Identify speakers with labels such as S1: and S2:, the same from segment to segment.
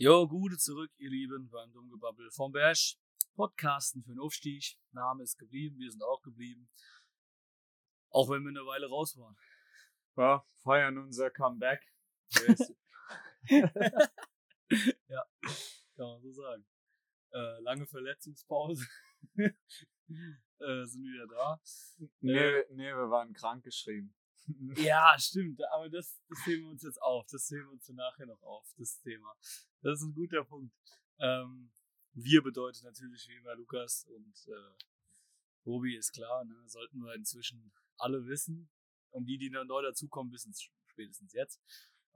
S1: Jo, gute zurück, ihr Lieben, beim Dummgebabbel vom Bash. Podcasten für den Aufstieg. Name ist geblieben, wir sind auch geblieben. Auch wenn wir eine Weile raus waren.
S2: Ja, feiern unser Comeback.
S1: ja, kann man so sagen. Äh, lange Verletzungspause. äh, sind wieder da.
S2: Nee,
S1: Äh,
S2: nee, wir waren krank geschrieben.
S1: Ja, stimmt, aber das, das heben wir uns jetzt auf. Das heben wir uns nachher noch auf, das Thema. Das ist ein guter Punkt. Ähm, wir bedeutet natürlich wie immer Lukas und äh, Robi ist klar, ne? sollten wir inzwischen alle wissen. Und die, die neu dazukommen, wissen es spätestens jetzt.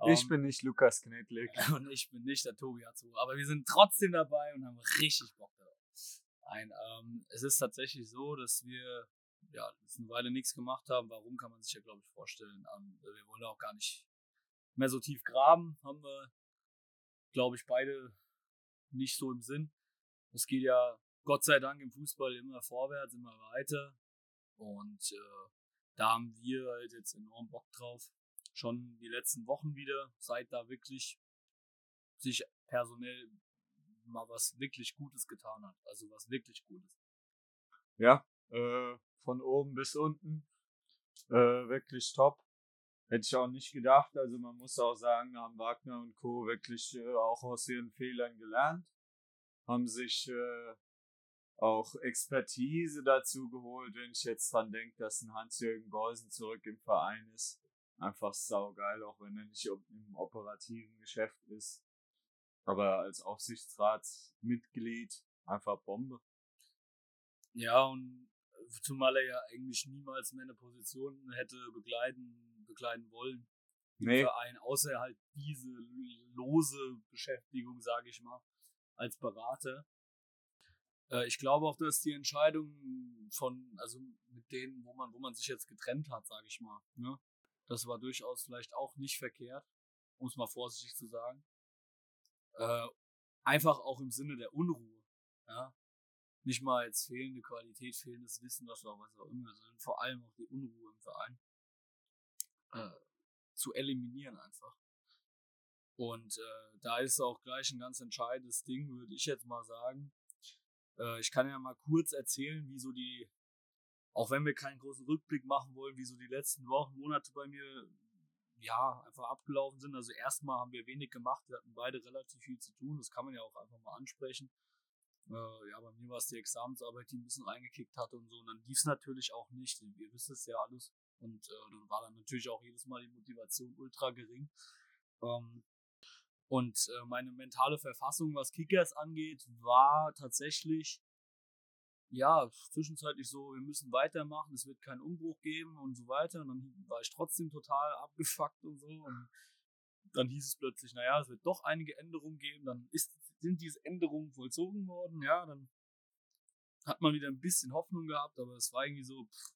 S2: Ich
S1: Ähm,
S2: bin nicht Lukas Knedlik.
S1: und ich bin nicht der Tobi Hatzo. Aber wir sind trotzdem dabei und haben richtig Bock darauf. Nein, ähm, es ist tatsächlich so, dass wir ja eine Weile nichts gemacht haben. Warum kann man sich ja, glaube ich, vorstellen. Ähm, wir wollen auch gar nicht mehr so tief graben. Haben wir, glaube ich, beide nicht so im Sinn. Es geht ja Gott sei Dank im Fußball immer vorwärts, immer weiter. Und äh, da haben wir halt jetzt enorm Bock drauf. Schon die letzten Wochen wieder, seit da wirklich sich personell mal was wirklich Gutes getan hat. Also was wirklich Gutes.
S2: Ja, äh, von oben bis unten. Äh, wirklich top. Hätte ich auch nicht gedacht. Also man muss auch sagen, haben Wagner und Co. wirklich äh, auch aus ihren Fehlern gelernt. Haben sich äh, auch Expertise dazu geholt, wenn ich jetzt dran denke, dass ein Hans-Jürgen Beusen zurück im Verein ist. Einfach saugeil, auch wenn er nicht im operativen Geschäft ist. Aber als Aufsichtsratsmitglied einfach Bombe.
S1: Ja, und zumal er ja eigentlich niemals mehr eine Position hätte begleiten, begleiten wollen im
S2: Nee,
S1: Verein, außer halt diese lose Beschäftigung, sage ich mal, als Berater. Äh, ich glaube auch, dass die Entscheidung von, also mit denen, wo man, wo man sich jetzt getrennt hat, sage ich mal, ne, das war durchaus vielleicht auch nicht verkehrt, um es mal vorsichtig zu sagen. Äh, einfach auch im Sinne der Unruhe, ja. Nicht mal jetzt fehlende Qualität, fehlendes Wissen, was auch was auch immer, sondern vor allem auch die Unruhe im Verein äh, zu eliminieren einfach. Und äh, da ist auch gleich ein ganz entscheidendes Ding, würde ich jetzt mal sagen. Äh, ich kann ja mal kurz erzählen, wie so die, auch wenn wir keinen großen Rückblick machen wollen, wie so die letzten Wochen, Monate bei mir ja einfach abgelaufen sind. Also erstmal haben wir wenig gemacht, wir hatten beide relativ viel zu tun, das kann man ja auch einfach mal ansprechen. Äh, ja, bei mir war es die Examensarbeit, die ein bisschen reingekickt hatte und so. Und dann lief es natürlich auch nicht. Ihr wisst es ja alles. Und äh, dann war dann natürlich auch jedes Mal die Motivation ultra gering. Ähm, und äh, meine mentale Verfassung, was Kickers angeht, war tatsächlich, ja, zwischenzeitlich so, wir müssen weitermachen, es wird keinen Umbruch geben und so weiter. Und dann war ich trotzdem total abgefuckt und so. Und dann hieß es plötzlich, naja, es wird doch einige Änderungen geben. Dann ist, sind diese Änderungen vollzogen worden, ja, dann hat man wieder ein bisschen Hoffnung gehabt, aber es war irgendwie so, pff,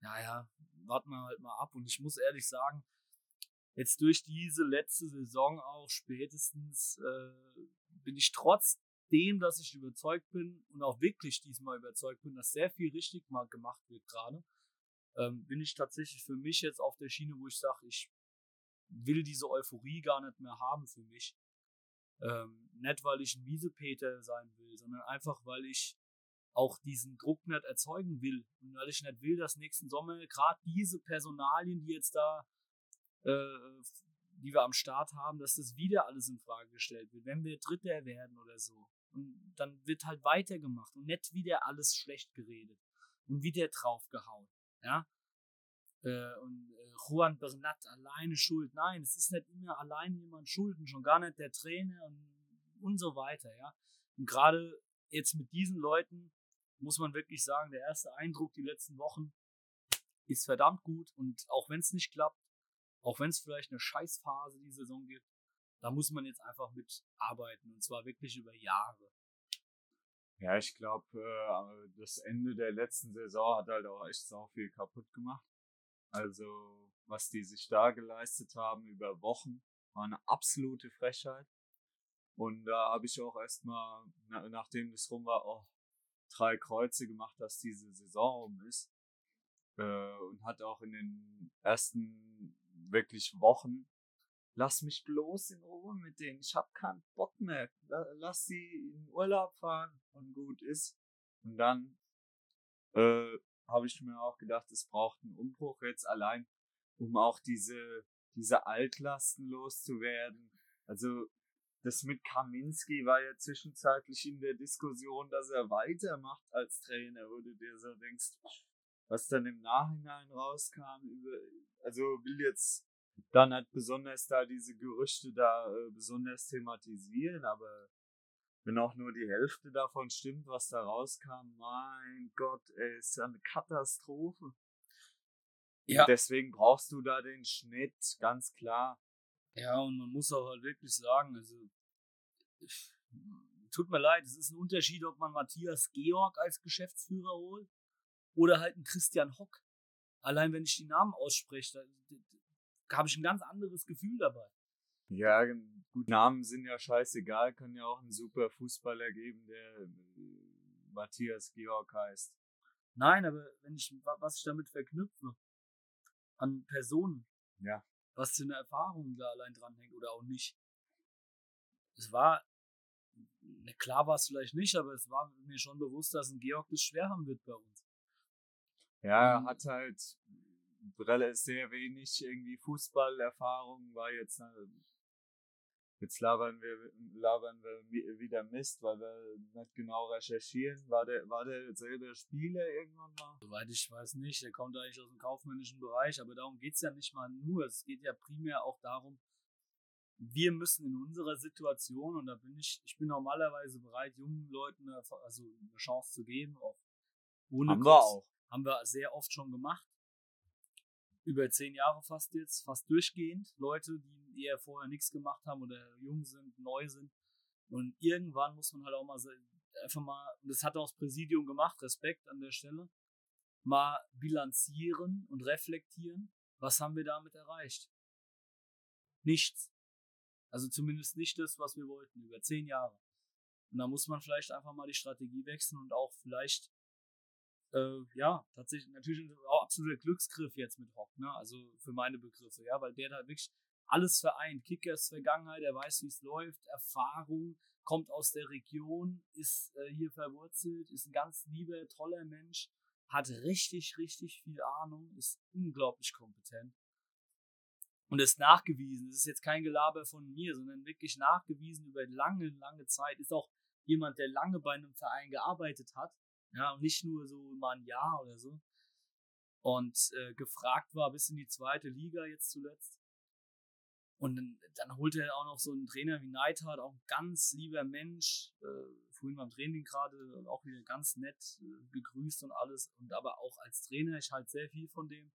S1: naja, warten wir halt mal ab. Und ich muss ehrlich sagen, jetzt durch diese letzte Saison auch spätestens äh, bin ich trotzdem, dass ich überzeugt bin und auch wirklich diesmal überzeugt bin, dass sehr viel richtig mal gemacht wird gerade, ähm, bin ich tatsächlich für mich jetzt auf der Schiene, wo ich sage, ich will diese Euphorie gar nicht mehr haben für mich. Ähm, nicht, weil ich ein Miesepeter sein will, sondern einfach, weil ich auch diesen Druck nicht erzeugen will und weil ich nicht will, dass nächsten Sommer gerade diese Personalien, die jetzt da, äh, die wir am Start haben, dass das wieder alles in Frage gestellt wird, wenn wir Dritter werden oder so. Und dann wird halt weitergemacht und nicht wieder alles schlecht geredet und wieder draufgehauen, ja. Äh, und äh, Juan Bernat alleine schuld. Nein, es ist nicht immer allein jemand schuld und schon gar nicht der Trainer und, und so weiter, ja. Und gerade jetzt mit diesen Leuten muss man wirklich sagen, der erste Eindruck die letzten Wochen ist verdammt gut und auch wenn es nicht klappt, auch wenn es vielleicht eine Scheißphase die Saison gibt, da muss man jetzt einfach mit arbeiten und zwar wirklich über Jahre.
S2: Ja, ich glaube, äh, das Ende der letzten Saison hat halt auch echt sau viel kaputt gemacht. Also, was die sich da geleistet haben über Wochen, war eine absolute Frechheit. Und da habe ich auch erstmal, na, nachdem das rum war, auch drei Kreuze gemacht, dass diese Saison rum ist. Äh, und hat auch in den ersten wirklich Wochen lass mich bloß in Ruhe mit denen. Ich hab keinen Bock mehr. Lass sie in Urlaub fahren und gut ist. Und dann äh, habe ich mir auch gedacht, es braucht einen Umbruch jetzt allein, um auch diese, diese Altlasten loszuwerden. Also das mit Kaminski war ja zwischenzeitlich in der Diskussion, dass er weitermacht als Trainer, wo du dir so denkst, was dann im Nachhinein rauskam, also will jetzt dann halt besonders da diese Gerüchte da äh, besonders thematisieren, aber wenn auch nur die Hälfte davon stimmt, was da rauskam, mein Gott, ey, ist ja eine Katastrophe. Ja. Und deswegen brauchst du da den Schnitt, ganz klar.
S1: Ja, und man muss auch halt wirklich sagen, also, tut mir leid, es ist ein Unterschied, ob man Matthias Georg als Geschäftsführer holt oder halt einen Christian Hock. Allein wenn ich die Namen ausspreche, da habe ich ein ganz anderes Gefühl dabei.
S2: Ja, gut, Namen sind ja scheißegal, kann ja auch ein super Fußballer geben, der äh, Matthias Georg heißt.
S1: Nein, aber wenn ich, was ich damit verknüpfe, an Personen,
S2: ja.
S1: Was für eine Erfahrung da allein dranhängt oder auch nicht. Es war, ne, klar war es vielleicht nicht, aber es war mir schon bewusst, dass ein Georg das schwer haben wird bei uns.
S2: Ja, er hat halt sehr wenig irgendwie Fußballerfahrung, war jetzt äh, Jetzt labern wir, labern wir wieder Mist, weil wir nicht genau recherchieren. War der, war der selber Spieler irgendwann mal?
S1: Soweit ich weiß nicht. Der kommt eigentlich aus dem kaufmännischen Bereich, aber darum geht's ja nicht mal nur. Es geht ja primär auch darum, wir müssen in unserer Situation, und da bin ich, ich bin normalerweise bereit, jungen Leuten eine, also eine Chance zu geben, auch ohne
S2: Haben Kurs. wir auch.
S1: Haben wir sehr oft schon gemacht über zehn Jahre fast jetzt, fast durchgehend. Leute, die eher vorher nichts gemacht haben oder jung sind, neu sind. Und irgendwann muss man halt auch mal einfach mal, und das hat auch das Präsidium gemacht, Respekt an der Stelle, mal bilanzieren und reflektieren, was haben wir damit erreicht? Nichts. Also zumindest nicht das, was wir wollten, über zehn Jahre. Und da muss man vielleicht einfach mal die Strategie wechseln und auch vielleicht äh, ja, tatsächlich natürlich auch absoluter Glücksgriff jetzt mit Hock, ne? Also für meine Begriffe, ja, weil der da wirklich alles vereint. Kickers Vergangenheit, er weiß, wie es läuft, Erfahrung, kommt aus der Region, ist äh, hier verwurzelt, ist ein ganz lieber, toller Mensch, hat richtig, richtig viel Ahnung, ist unglaublich kompetent. Und ist nachgewiesen. Das ist jetzt kein Gelaber von mir, sondern wirklich nachgewiesen über lange, lange Zeit. Ist auch jemand, der lange bei einem Verein gearbeitet hat ja, und nicht nur so mal ein Jahr oder so. Und äh, gefragt war bis in die zweite Liga jetzt zuletzt. Und dann, dann holte er auch noch so einen Trainer wie Neidhardt, auch ein ganz lieber Mensch, äh, vorhin beim Training gerade auch wieder ganz nett äh, gegrüßt und alles. Und aber auch als Trainer, ich halte sehr viel von dem.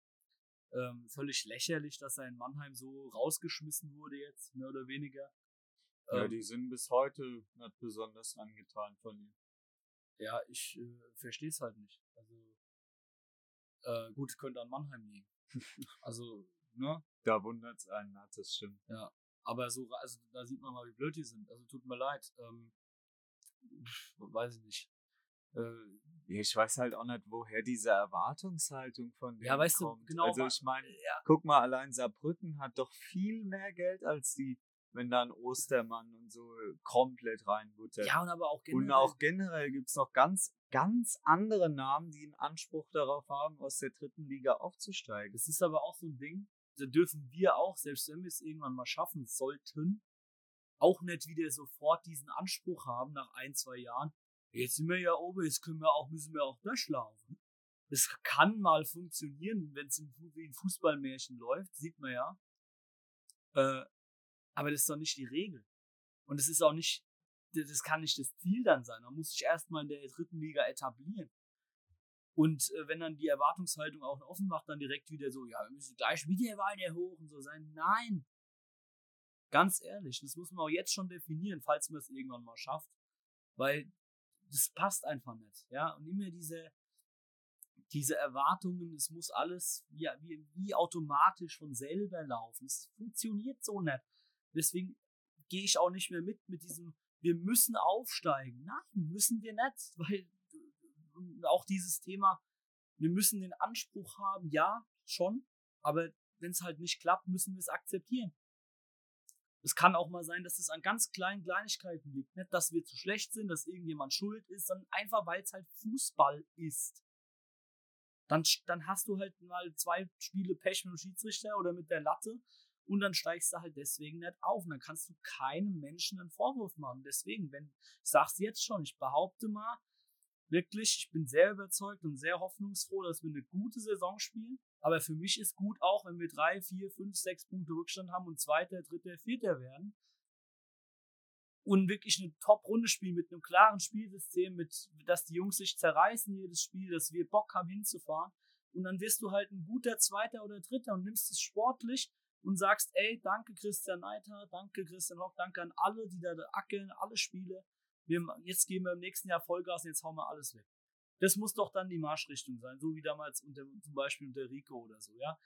S1: Ähm, völlig lächerlich, dass er in Mannheim so rausgeschmissen wurde jetzt, mehr oder weniger.
S2: Ja, ähm, die sind bis heute nicht besonders angetan von ihm
S1: ja, ich äh, verstehe es halt nicht. Also, äh, gut, könnte an Mannheim liegen. also, ne?
S2: Da wundert es einen, das stimmt.
S1: Ja, aber so, also da sieht man mal, wie blöd die sind. Also tut mir leid. Ähm, weiß ich nicht.
S2: Äh, ich weiß halt auch nicht, woher diese Erwartungshaltung von
S1: denen ja, weißt kommt. Du, genau.
S2: Also ich meine, ja. guck mal, allein Saarbrücken hat doch viel mehr Geld als die wenn dann Ostermann und so komplett reinbuttert.
S1: Ja, und aber auch
S2: generell. Und auch generell gibt's noch ganz, ganz andere Namen, die einen Anspruch darauf haben, aus der dritten Liga aufzusteigen.
S1: Das ist aber auch so ein Ding, da dürfen wir auch, selbst wenn wir es irgendwann mal schaffen sollten, auch nicht wieder sofort diesen Anspruch haben nach ein, zwei Jahren. Jetzt sind wir ja oben, jetzt können wir auch, müssen wir auch durchlaufen. Das kann mal funktionieren, wenn es wie ein Fußballmärchen läuft, sieht man ja. Äh, aber das ist doch nicht die Regel. Und es ist auch nicht, das kann nicht das Ziel dann sein. Man muss sich erstmal in der dritten Liga etablieren. Und äh, wenn dann die Erwartungshaltung auch offen macht, dann direkt wieder so, ja, wir müssen gleich wieder weiter hoch und so sein. Nein. Ganz ehrlich, das muss man auch jetzt schon definieren, falls man es irgendwann mal schafft. Weil das passt einfach nicht. Ja, und immer diese, diese Erwartungen, es muss alles wie, wie, wie automatisch von selber laufen. Es funktioniert so nicht. Deswegen gehe ich auch nicht mehr mit mit diesem, wir müssen aufsteigen. Nein, müssen wir nicht, weil auch dieses Thema, wir müssen den Anspruch haben, ja, schon, aber wenn es halt nicht klappt, müssen wir es akzeptieren. Es kann auch mal sein, dass es an ganz kleinen Kleinigkeiten liegt. Nicht, dass wir zu schlecht sind, dass irgendjemand schuld ist, sondern einfach, weil es halt Fußball ist. Dann, dann hast du halt mal zwei Spiele Pech mit dem Schiedsrichter oder mit der Latte und dann steigst du halt deswegen nicht auf. Und dann kannst du keinem Menschen einen Vorwurf machen. Deswegen, wenn, ich sag's jetzt schon, ich behaupte mal, wirklich, ich bin sehr überzeugt und sehr hoffnungsfroh, dass wir eine gute Saison spielen. Aber für mich ist gut auch, wenn wir drei, vier, fünf, sechs Punkte Rückstand haben und Zweiter, Dritter, Vierter werden. Und wirklich eine Top-Runde spielen mit einem klaren Spielsystem, mit, dass die Jungs sich zerreißen jedes Spiel, dass wir Bock haben hinzufahren. Und dann wirst du halt ein guter Zweiter oder Dritter und nimmst es sportlich und sagst, ey, danke Christian Neiter, danke Christian Hock, danke an alle, die da ackeln, alle Spiele wir, jetzt gehen wir im nächsten Jahr Vollgas und jetzt hauen wir alles weg. Das muss doch dann die Marschrichtung sein, so wie damals unter, zum Beispiel unter Rico oder so, ja.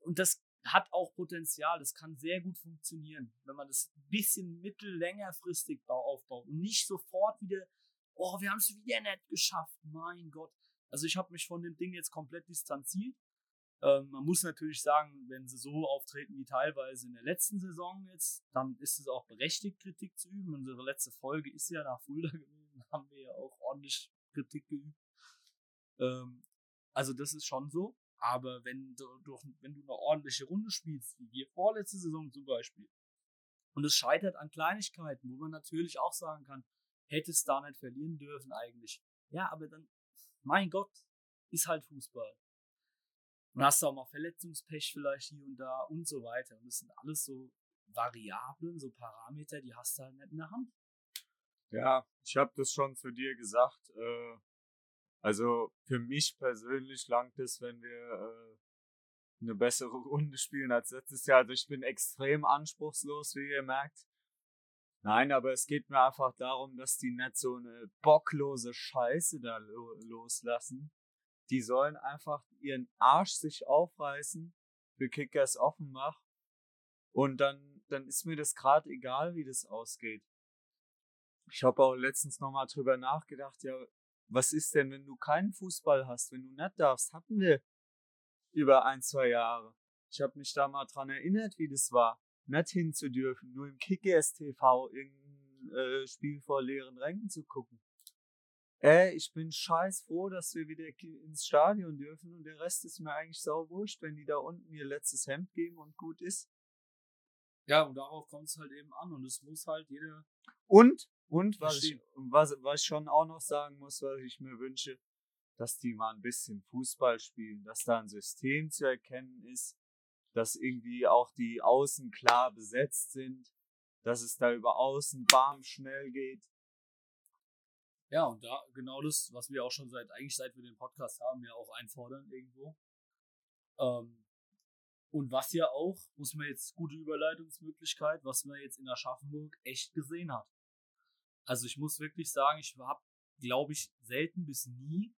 S1: Und das hat auch Potenzial, das kann sehr gut funktionieren, wenn man das ein bisschen mittellängerfristig aufbaut und nicht sofort wieder, oh, wir haben es wieder nicht geschafft, mein Gott. Also ich habe mich von dem Ding jetzt komplett distanziert ähm, man muss natürlich sagen, wenn sie so auftreten wie teilweise in der letzten Saison jetzt, dann ist es auch berechtigt, Kritik zu üben. Unsere letzte Folge ist ja nach Fulda gewesen, haben wir ja auch ordentlich Kritik geübt. Ähm, also das ist schon so. Aber wenn du, wenn du eine ordentliche Runde spielst, wie wir vorletzte Saison zum Beispiel, und es scheitert an Kleinigkeiten, wo man natürlich auch sagen kann, hätte es da nicht verlieren dürfen eigentlich. Ja, aber dann, mein Gott, ist halt Fußball. Und hast du auch mal Verletzungspech vielleicht hier und da und so weiter. Und das sind alles so Variablen, so Parameter, die hast du halt nicht in der Hand.
S2: Ja, ich habe das schon zu dir gesagt. Äh, also für mich persönlich langt es, wenn wir äh, eine bessere Runde spielen als letztes Jahr. Also ich bin extrem anspruchslos, wie ihr merkt. Nein, aber es geht mir einfach darum, dass die nicht so eine bocklose Scheiße da lo loslassen, die sollen einfach ihren Arsch sich aufreißen für Kickers Offenbach und dann, dann ist mir das gerade egal, wie das ausgeht. Ich habe auch letztens nochmal drüber nachgedacht, ja, was ist denn, wenn du keinen Fußball hast, wenn du nicht darfst? Hatten wir über ein, zwei Jahre. Ich habe mich da mal dran erinnert, wie das war, nicht hinzudürfen, nur im Kickers TV irgendein äh, Spiel vor leeren Rängen zu gucken. Ey, ich bin scheiß froh, dass wir wieder ins Stadion dürfen und der Rest ist mir eigentlich sau wurscht, wenn die da unten ihr letztes Hemd geben und gut ist.
S1: Ja, und darauf kommt es halt eben an und es muss halt jeder.
S2: Und, und was ich, was, was ich schon auch noch sagen muss, was ich mir wünsche, dass die mal ein bisschen Fußball spielen, dass da ein System zu erkennen ist, dass irgendwie auch die Außen klar besetzt sind, dass es da über Außen bam schnell geht,
S1: ja, und da genau das, was wir auch schon seit, eigentlich seit wir den Podcast haben, ja auch einfordern irgendwo. Ähm, und was ja auch, muss man jetzt gute Überleitungsmöglichkeit, was man jetzt in Aschaffenburg echt gesehen hat. Also ich muss wirklich sagen, ich habe, glaube ich, selten bis nie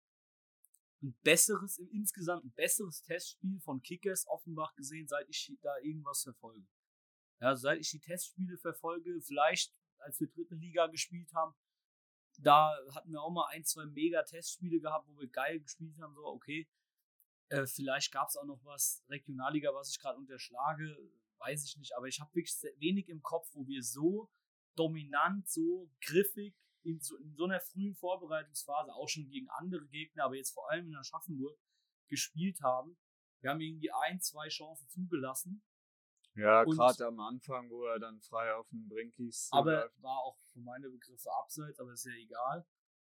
S1: ein besseres, insgesamt ein besseres Testspiel von Kickers Offenbach gesehen, seit ich da irgendwas verfolge. Ja, seit ich die Testspiele verfolge, vielleicht als wir dritte Liga gespielt haben, da hatten wir auch mal ein, zwei Mega-Testspiele gehabt, wo wir geil gespielt haben. So, okay, äh, vielleicht gab es auch noch was Regionalliga, was ich gerade unterschlage, weiß ich nicht. Aber ich habe wirklich wenig im Kopf, wo wir so dominant, so griffig in so, in so einer frühen Vorbereitungsphase auch schon gegen andere Gegner, aber jetzt vor allem in Aschaffenburg gespielt haben. Wir haben irgendwie ein, zwei Chancen zugelassen
S2: ja, gerade am Anfang, wo er dann frei auf den Brinkis.
S1: Aber läuft. war auch für meine Begriffe abseits, aber ist ja egal.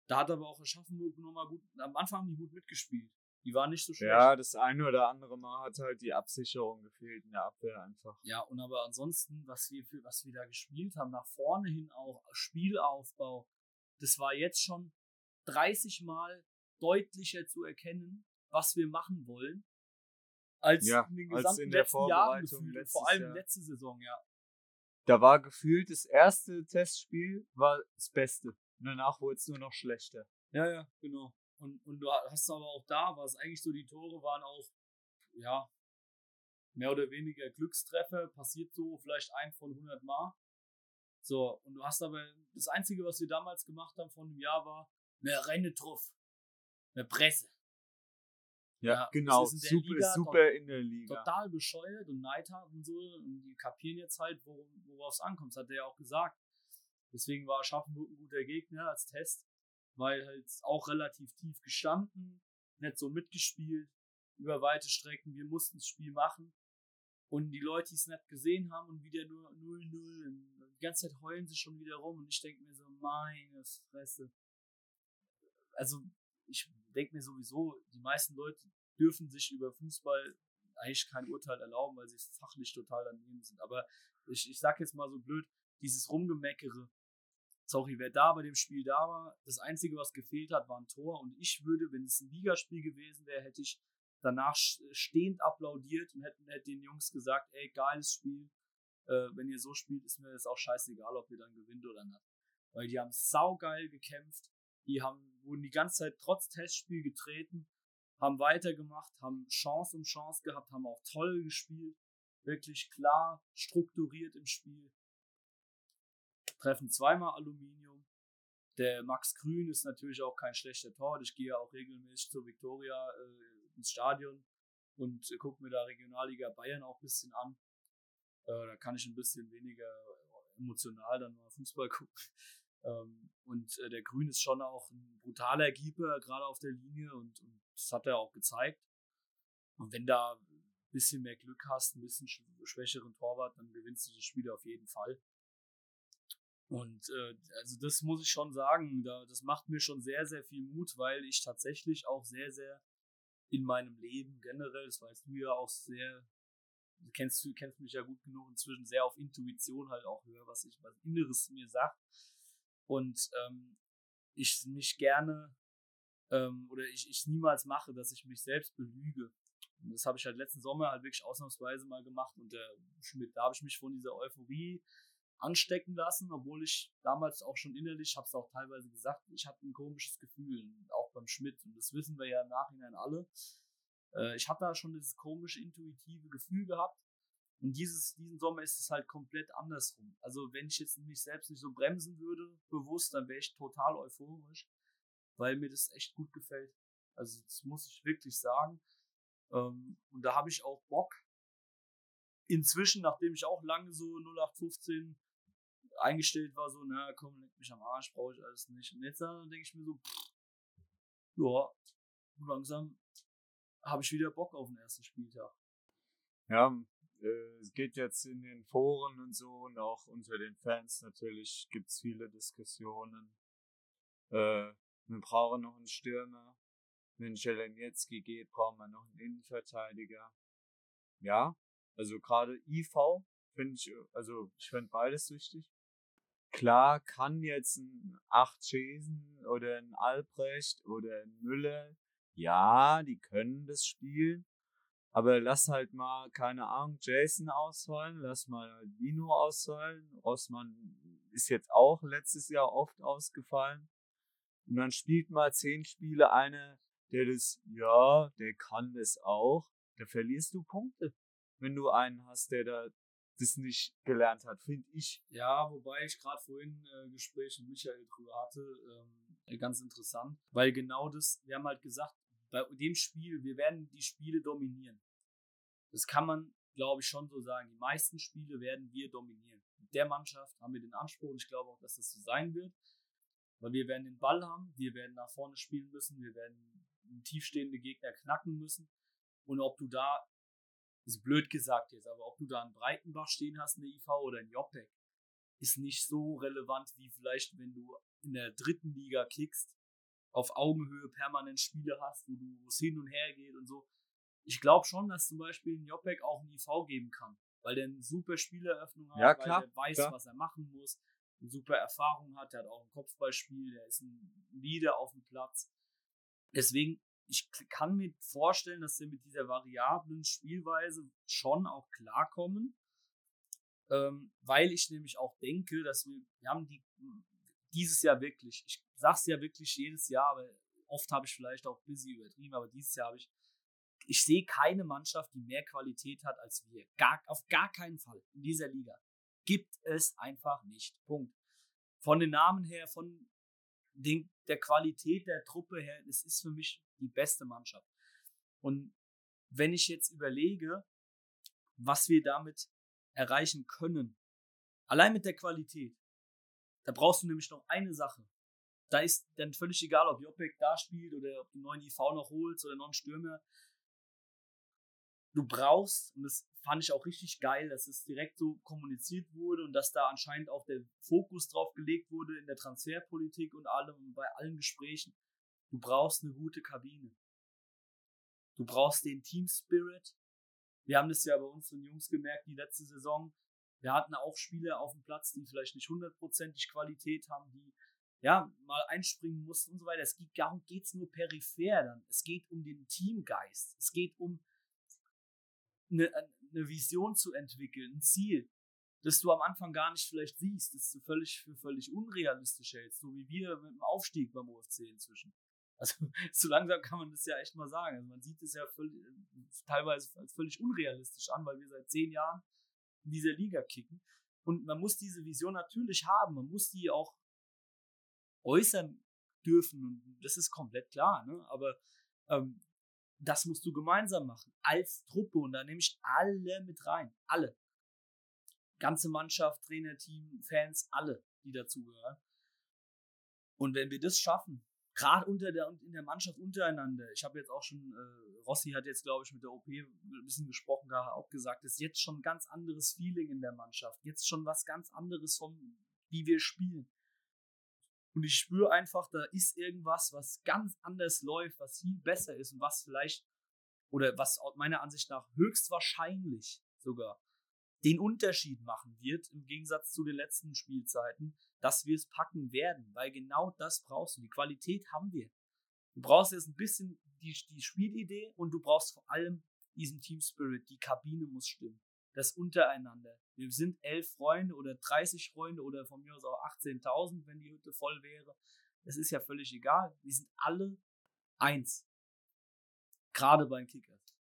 S1: Da hat aber auch Aschaffenburg nochmal gut, am Anfang die gut mitgespielt. Die war nicht so schlecht.
S2: Ja, das eine oder andere Mal hat halt die Absicherung gefehlt in der Abwehr einfach.
S1: Ja, und aber ansonsten, was wir für, was wir da gespielt haben, nach vorne hin auch, Spielaufbau, das war jetzt schon 30 Mal deutlicher zu erkennen, was wir machen wollen als ja, in den gesamten in letzten Jahren gefühlt, vor allem Jahr. letzte Saison, ja.
S2: Da war gefühlt das erste Testspiel war das Beste. Und danach wurde es nur noch schlechter.
S1: Ja, ja, genau. Und, und du hast aber auch da, was eigentlich so die Tore waren auch, ja, mehr oder weniger Glückstreffer, passiert so vielleicht ein von 100 Mal. So, und du hast aber, das Einzige, was wir damals gemacht haben von einem Jahr war, mehr Renne drauf. Mehr Presse.
S2: Ja,
S1: Ja,
S2: genau.
S1: ist
S2: super,
S1: Liga
S2: super in der Liga.
S1: total bescheuert und Neidhart und so, und die kapieren jetzt halt, wo- worauf es ankommt. Das hat er ja auch gesagt. Deswegen war Aschaffenburg ein guter Gegner als Test, weil halt auch relativ tief gestanden, nicht so mitgespielt, über weite Strecken. Wir mussten das Spiel machen. Und die Leute, die es nicht gesehen haben und wieder nur 0-0, und die ganze Zeit heulen sie schon wieder rum. Und ich denke mir so, meine Fresse. Also, ich denke mir sowieso, die meisten Leute dürfen sich über Fußball eigentlich kein Urteil erlauben, weil sie fachlich total daneben sind. Aber ich, ich sag jetzt mal so blöd, dieses Rumgemeckere, sorry, wer da bei dem Spiel da war, das Einzige, was gefehlt hat, war ein Tor. Und ich würde, wenn es ein Ligaspiel gewesen wäre, hätte ich danach stehend applaudiert und hätte, hätte den Jungs gesagt, ey, geiles Spiel. Äh, wenn ihr so spielt, ist mir das auch scheißegal, ob ihr dann gewinnt oder nicht. Weil die haben saugeil gekämpft. Die haben, wurden die ganze Zeit trotz Testspiel getreten, haben weitergemacht, haben Chance um Chance gehabt, haben auch toll gespielt. Wirklich klar, strukturiert im Spiel. Treffen zweimal Aluminium. Der Max Grün ist natürlich auch kein schlechter Tor. Ich gehe auch regelmäßig zur Viktoria äh, ins Stadion und äh, gucke mir da Regionalliga Bayern auch ein bisschen an. Äh, da kann ich ein bisschen weniger emotional dann mal Fußball gucken. Ähm, und äh, der Grün ist schon auch ein brutaler Keeper, gerade auf der Linie und, und das hat er auch gezeigt. Und wenn da ein bisschen mehr Glück hast, ein bisschen sch schwächeren Torwart, dann gewinnst du das Spiel auf jeden Fall. Und äh, also das muss ich schon sagen, da, das macht mir schon sehr, sehr viel Mut, weil ich tatsächlich auch sehr, sehr in meinem Leben generell, das weißt du ja auch sehr, du kennst, du kennst mich ja gut genug inzwischen, sehr auf Intuition halt auch höre, was ich, was Inneres mir sagt. Und ähm, ich mich gerne ähm, oder ich ich niemals mache, dass ich mich selbst belüge. Und das habe ich halt letzten Sommer halt wirklich ausnahmsweise mal gemacht und der Schmidt, da habe ich mich von dieser Euphorie anstecken lassen, obwohl ich damals auch schon innerlich, habe es auch teilweise gesagt, ich hatte ein komisches Gefühl, auch beim Schmidt. Und das wissen wir ja im Nachhinein alle. Äh, ich hatte da schon dieses komische, intuitive Gefühl gehabt. Und dieses, diesen Sommer ist es halt komplett andersrum. Also wenn ich jetzt mich selbst nicht so bremsen würde, bewusst, dann wäre ich total euphorisch, weil mir das echt gut gefällt. Also das muss ich wirklich sagen. Ähm, und da habe ich auch Bock. Inzwischen, nachdem ich auch lange so 0815 eingestellt war, so, na komm, leck mich am Arsch, brauche ich alles nicht. Und jetzt äh, denke ich mir so, ja, langsam habe ich wieder Bock auf den ersten Spieltag.
S2: Ja, es geht jetzt in den Foren und so und auch unter den Fans natürlich gibt's viele Diskussionen. Äh, wir brauchen noch einen Stürmer. Wenn Jelenetski geht, brauchen wir noch einen Innenverteidiger. Ja, also gerade IV finde ich, also ich finde beides wichtig. Klar kann jetzt ein Acht Schesen oder ein Albrecht oder ein Müller, ja, die können das spielen. Aber lass halt mal, keine Ahnung, Jason ausfallen, lass mal Dino ausfallen. Rossmann ist jetzt auch letztes Jahr oft ausgefallen. Und dann spielt mal zehn Spiele einer, der das, ja, der kann das auch. Da verlierst du Punkte, wenn du einen hast, der da das nicht gelernt hat, finde ich.
S1: Ja, wobei ich gerade vorhin äh, Gespräch mit Michael drüber hatte, ähm, ganz interessant, weil genau das, wir haben halt gesagt, bei dem Spiel, wir werden die Spiele dominieren. Das kann man, glaube ich, schon so sagen. Die meisten Spiele werden wir dominieren. Mit der Mannschaft haben wir den Anspruch und ich glaube auch, dass das so sein wird. Weil wir werden den Ball haben, wir werden nach vorne spielen müssen, wir werden tiefstehende Gegner knacken müssen. Und ob du da, ist blöd gesagt jetzt, aber ob du da einen Breitenbach stehen hast in der IV oder einen Jopek, ist nicht so relevant wie vielleicht, wenn du in der dritten Liga kickst, auf Augenhöhe permanent Spiele hast, wo du wo es hin und her geht und so. Ich glaube schon, dass zum Beispiel ein Jopek auch ein IV geben kann, weil der eine super Spieleröffnung hat,
S2: Ja, klar,
S1: weil der weiß,
S2: klar.
S1: was er machen muss, eine super Erfahrung hat, der hat auch ein Kopfballspiel, der ist ein Leader auf dem Platz. Deswegen, ich kann mir vorstellen, dass wir mit dieser variablen Spielweise schon auch klarkommen, ähm, weil ich nämlich auch denke, dass wir, wir haben die dieses Jahr wirklich, ich sag's ja wirklich jedes Jahr, aber oft habe ich vielleicht auch busy übertrieben, aber dieses Jahr habe ich, ich sehe keine Mannschaft, die mehr Qualität hat als wir. Gar, auf gar keinen Fall in dieser Liga. Gibt es einfach nicht. Punkt. Von den Namen her, von den, der Qualität der Truppe her, es ist für mich die beste Mannschaft. Und wenn ich jetzt überlege, was wir damit erreichen können, allein mit der Qualität, da brauchst du nämlich noch eine Sache. Da ist dann völlig egal, ob Jopek da spielt oder ob du einen neuen IV noch holst oder noch einen Stürmer. Du brauchst, und das fand ich auch richtig geil, dass es direkt so kommuniziert wurde und dass da anscheinend auch der Fokus drauf gelegt wurde in der Transferpolitik und allem und bei allen Gesprächen. Du brauchst eine gute Kabine. Du brauchst den Team Spirit. Wir haben das ja bei unseren Jungs gemerkt, die letzte Saison. Wir hatten auch Spieler auf dem Platz, die vielleicht nicht hundertprozentig Qualität haben, die ja mal einspringen mussten und so weiter. Es geht, darum geht es nur peripher dann. Es geht um den Teamgeist. Es geht um eine, eine Vision zu entwickeln, ein Ziel, das du am Anfang gar nicht vielleicht siehst, das du völlig für völlig unrealistisch hältst, so wie wir mit dem Aufstieg beim OFC inzwischen. Also so langsam kann man das ja echt mal sagen. Also man sieht es ja völlig, teilweise als völlig unrealistisch an, weil wir seit zehn Jahren in dieser Liga kicken. Und man muss diese Vision natürlich haben. Man muss die auch äußern dürfen. Und das ist komplett klar. Ne? Aber ähm, das musst du gemeinsam machen. Als Truppe. Und da nehme ich alle mit rein. Alle. Ganze Mannschaft, Trainer, Team, Fans, alle, die dazugehören. Und wenn wir das schaffen, gerade unter der in der Mannschaft untereinander. Ich habe jetzt auch schon, äh, Rossi hat jetzt, glaube ich, mit der OP ein bisschen gesprochen, auch gesagt, es ist jetzt schon ein ganz anderes Feeling in der Mannschaft. Jetzt schon was ganz anderes vom, wie wir spielen. Und ich spüre einfach, da ist irgendwas, was ganz anders läuft, was viel besser ist und was vielleicht, oder was meiner Ansicht nach höchstwahrscheinlich sogar den Unterschied machen wird, im Gegensatz zu den letzten Spielzeiten, dass wir es packen werden, weil genau das brauchst du. Die Qualität haben wir. Du brauchst jetzt ein bisschen die, die Spielidee und du brauchst vor allem diesen Team Spirit. Die Kabine muss stimmen. Das untereinander. Wir sind elf Freunde oder 30 Freunde oder von mir aus auch 18.000, wenn die Hütte voll wäre. Das ist ja völlig egal. Wir sind alle eins. Gerade beim Kickers.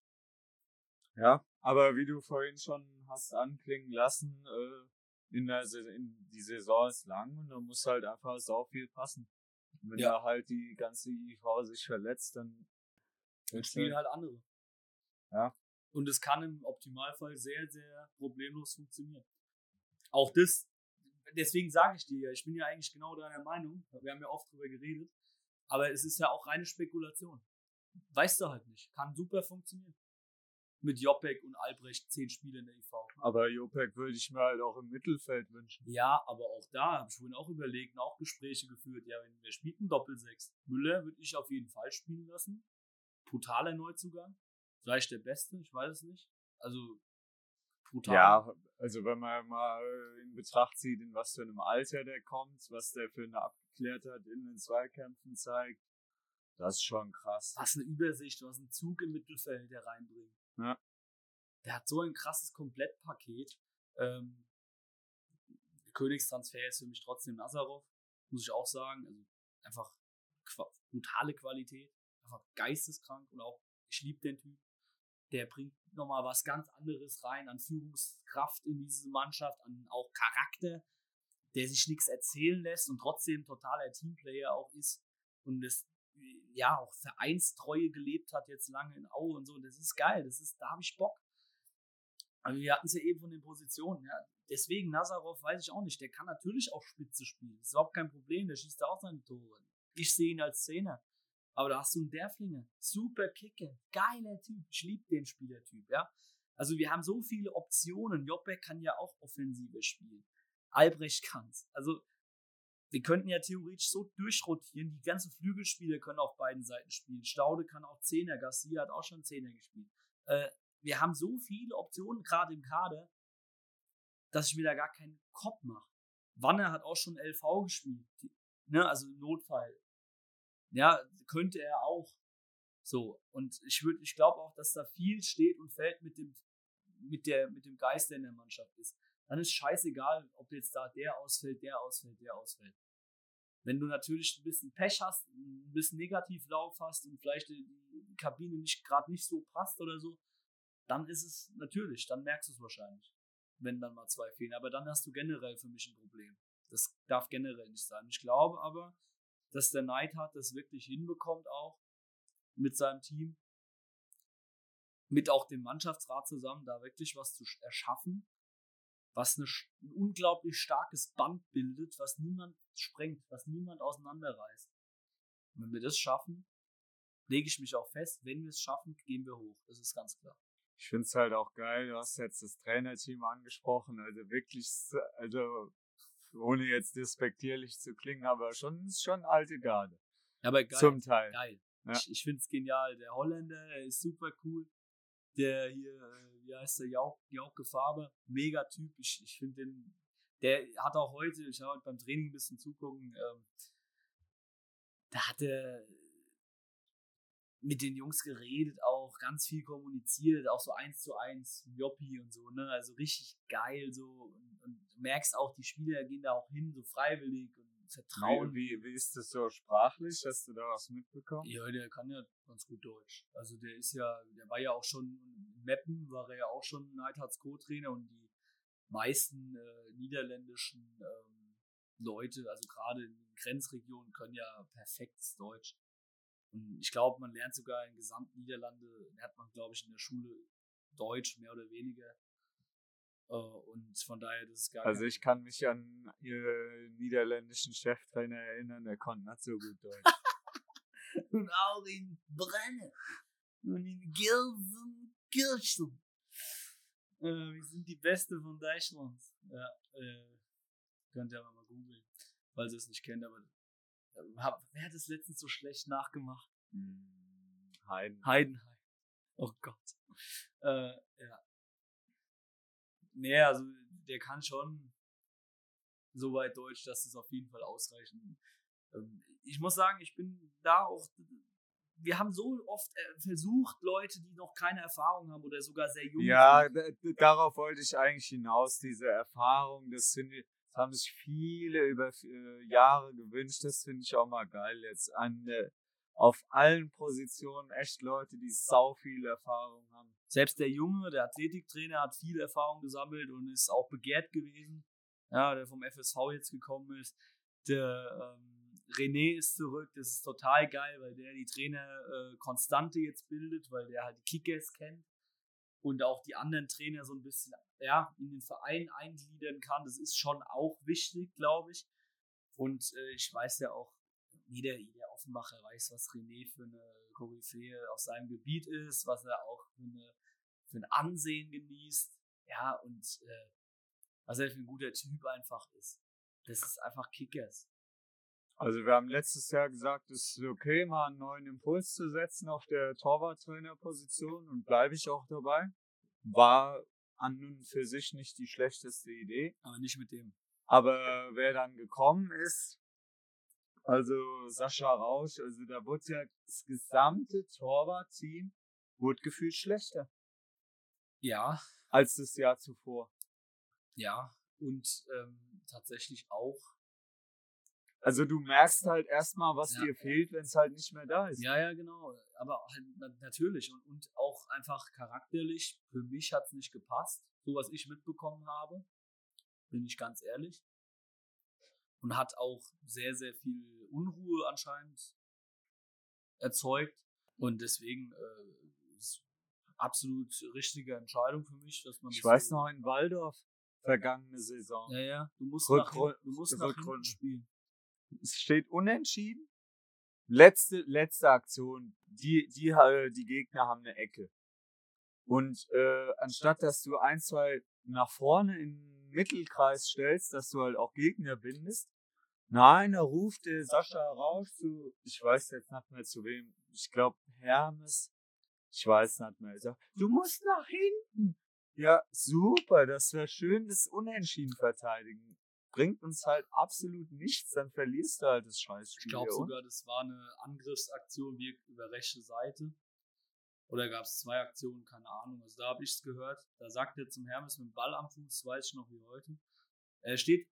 S2: Ja, aber wie du vorhin schon hast anklingen lassen, äh, in, der, in die Saison ist lang und da muss halt einfach sau viel passen. Und wenn ja. da halt die ganze IV sich verletzt, dann,
S1: dann spielen halt andere.
S2: Ja.
S1: Und es kann im Optimalfall sehr, sehr problemlos funktionieren. Auch das, deswegen sage ich dir ja, ich bin ja eigentlich genau deiner Meinung. Wir haben ja oft drüber geredet. Aber es ist ja auch reine Spekulation. Weißt du halt nicht. Kann super funktionieren mit Jopek und Albrecht zehn Spiele in der IV.
S2: Aber Jopek würde ich mir halt auch im Mittelfeld wünschen.
S1: Ja, aber auch da habe ich vorhin auch überlegt und auch Gespräche geführt. Ja, wenn wir spielen Doppelsechs. Müller würde ich auf jeden Fall spielen lassen. Brutaler Neuzugang. Vielleicht der Beste, ich weiß es nicht. Also
S2: brutal. Ja, also wenn man mal in Betracht zieht, in was für einem Alter der kommt, was der für eine Abgeklärtheit in den Zweikämpfen zeigt, das ist schon krass.
S1: Was eine Übersicht, was einen Zug im Mittelfeld der reinbringt.
S2: Ja.
S1: Der hat so ein krasses Komplettpaket. Ähm, Königstransfer ist für mich trotzdem Nazarov, muss ich auch sagen. Also einfach brutale Qualität, einfach geisteskrank und auch, ich liebe den Typ. Der bringt nochmal was ganz anderes rein an Führungskraft in diese Mannschaft, an auch Charakter, der sich nichts erzählen lässt und trotzdem totaler Teamplayer auch ist. Und das ja auch Vereinstreue gelebt hat, jetzt lange in Aue und so. Das ist geil, das ist, da habe ich Bock. Aber wir hatten es ja eben von den Positionen. Ja. Deswegen Nazarov weiß ich auch nicht. Der kann natürlich auch Spitze spielen. Das ist überhaupt kein Problem. Der schießt auch seine Tore. Ich sehe ihn als Zehner. Aber da hast du einen Derflinger. Super Kicker. Geiler Typ. Ich liebe den Spielertyp, ja. Also wir haben so viele Optionen. Jopek kann ja auch Offensive spielen. Albrecht kann's. Also wir könnten ja theoretisch so durchrotieren. Die ganzen Flügelspieler können auf beiden Seiten spielen. Staude kann auch Zehner. Garcia hat auch schon Zehner gespielt. Äh, wir haben so viele Optionen gerade im Kader, dass ich mir da gar keinen Kopf mache. Wanne hat auch schon LV gespielt. Ne, also Notfall. Ja, könnte er auch. So. Und ich würde, ich glaube auch, dass da viel steht und fällt mit dem, mit der, mit dem Geist, der in der Mannschaft ist. Dann ist scheißegal, ob jetzt da der ausfällt, der ausfällt, der ausfällt. Wenn du natürlich ein bisschen Pech hast, ein bisschen Negativlauf hast und vielleicht die, die Kabine nicht gerade nicht so passt oder so, dann ist es natürlich, dann merkst du es wahrscheinlich, wenn dann mal zwei fehlen. Aber dann hast du generell für mich ein Problem. Das darf generell nicht sein. Ich glaube aber, dass der Neidhardt das wirklich hinbekommt auch mit seinem Team. mit auch dem Mannschaftsrat zusammen da wirklich was zu erschaffen, was eine, ein unglaublich starkes Band bildet, was niemand sprengt, was niemand auseinanderreißt. Und wenn wir das schaffen, lege ich mich auch fest, wenn wir es schaffen, gehen wir hoch. Das ist ganz klar.
S2: Ich finde es halt auch geil, du hast jetzt das Trainerteam angesprochen, also wirklich, also ohne jetzt despektierlich zu klingen, aber schon, schon alte Garde.
S1: Ja, aber geil.
S2: Zum Teil.
S1: Geil.
S2: Ja.
S1: Ich, ich finde es genial. Der Holländer, der ist super cool. Der hier, äh, wie heißt der, Jauch, Jauche Farbe, mega Typ. Ich, ich finde den, der hat auch heute, ich habe beim Training ein bisschen zugucken, ähm, da hat er mit den Jungs geredet, auch ganz viel kommuniziert, auch so eins zu eins, Joppi und so, ne? Also richtig geil so. Und, und du merkst auch, die Spieler gehen da auch hin, so freiwillig und vertrauen.
S2: Wie, wie, wie ist das so sprachlich? Hast du da was mitbekommen?
S1: Ja, der kann ja ganz gut Deutsch. Also der ist ja, der war ja auch schon in Meppen, war er ja auch schon Neidhards Co-Trainer und die meisten äh, niederländischen ähm, Leute, also gerade in den Grenzregionen, können ja perfektes Deutsch. Und ich glaube, man lernt sogar in Gesamtniederlande, lernt man, glaube ich, in der Schule Deutsch, mehr oder weniger. Äh, und von daher, das ist gar
S2: Also ich kann mich an ihren niederländischen Cheftrainer erinnern, der konnte nicht so gut Deutsch.
S1: und auch in Brenne und in Gelsenkirchen. Äh, wir sind die Beste von Deutschland. Ja, äh, könnt ihr aber mal googeln, falls ihr es nicht kennt, aber hab, wer hat es letztens so schlecht nachgemacht?
S2: Hm, Heiden.
S1: Heidenheim. Oh Gott. Äh, ja. Nee, also der kann schon so weit Deutsch, dass es auf jeden Fall ausreicht. Ähm, ich muss sagen, ich bin da auch. Wir haben so oft äh, versucht, Leute, die noch keine Erfahrung haben oder sogar sehr jung
S2: Ja,
S1: sind.
S2: d- darauf wollte ich eigentlich hinaus, diese Erfahrung, das finde ich, das haben sich viele über äh, Jahre gewünscht, das finde ich auch mal geil jetzt. An, äh, auf allen Positionen echt Leute, die sau viel Erfahrung haben.
S1: Selbst der Junge, der Athletiktrainer, hat viel Erfahrung gesammelt und ist auch begehrt gewesen. Ja, der vom FSV jetzt gekommen ist. Der ähm, René ist zurück. Das ist total geil, weil der die Trainer äh, Konstante jetzt bildet, weil der halt die Kickers kennt und auch die anderen Trainer so ein bisschen ja, in den Verein eingliedern kann. Das ist schon auch wichtig, glaube ich. Und äh, ich weiß ja auch, jeder, jeder Offenbacher weiß, was René für eine Koryphäe aus seinem Gebiet ist, was er auch für, eine, für ein Ansehen genießt. Ja, und äh, was er für ein guter Typ einfach ist. Das ist einfach Kickers.
S2: Also wir haben letztes Jahr gesagt, es ist okay, mal einen neuen Impuls zu setzen auf der Torwarttrainerposition und bleibe ich auch dabei. War an und für sich nicht die schlechteste Idee.
S1: Aber nicht mit dem.
S2: Aber wer dann gekommen ist, also Sascha Rausch, also da wurde ja das gesamte Torwartteam wurde gefühlt schlechter
S1: Ja,
S2: als das Jahr zuvor.
S1: ja. Und ähm, tatsächlich auch.
S2: Also du merkst halt erstmal, was
S1: Ja.
S2: dir fehlt, wenn es halt nicht mehr da ist.
S1: Ja, ja, genau. Aber halt na- natürlich. Und, und auch einfach charakterlich. Für mich hat es nicht gepasst. So was ich mitbekommen habe. Bin ich ganz ehrlich. Und hat auch sehr, sehr viel Unruhe anscheinend erzeugt. Und deswegen äh, ist absolut richtige Entscheidung für mich, dass man
S2: Ich
S1: das
S2: weiß
S1: so-
S2: noch in Waldorf, vergangene Saison.
S1: Ja, ja. Du musst
S2: Rückru-
S1: nach, du musst nach hinten spielen.
S2: Es steht unentschieden. Letzte, letzte Aktion. Die, die, äh, die Gegner haben eine Ecke. Und äh, anstatt dass du ein, zwei nach vorne in den Mittelkreis stellst, dass du halt auch Gegner bindest, nein, da ruft der Sascha Rausch zu, ich weiß jetzt nicht mehr zu wem, ich glaube Hermes, ich weiß nicht mehr. Er sagt, du musst nach hinten. Ja, super, das wäre schön, das Unentschieden verteidigen bringt uns halt absolut nichts, dann verlierst du halt das Scheißspiel.
S1: Ich glaube sogar, das war eine Angriffsaktion wie über rechte Seite. Oder gab es zwei Aktionen, keine Ahnung. Also da habe ich es gehört. Da sagt er zum Hermes mit dem Ball am Fuß, weiß ich noch wie heute. Er steht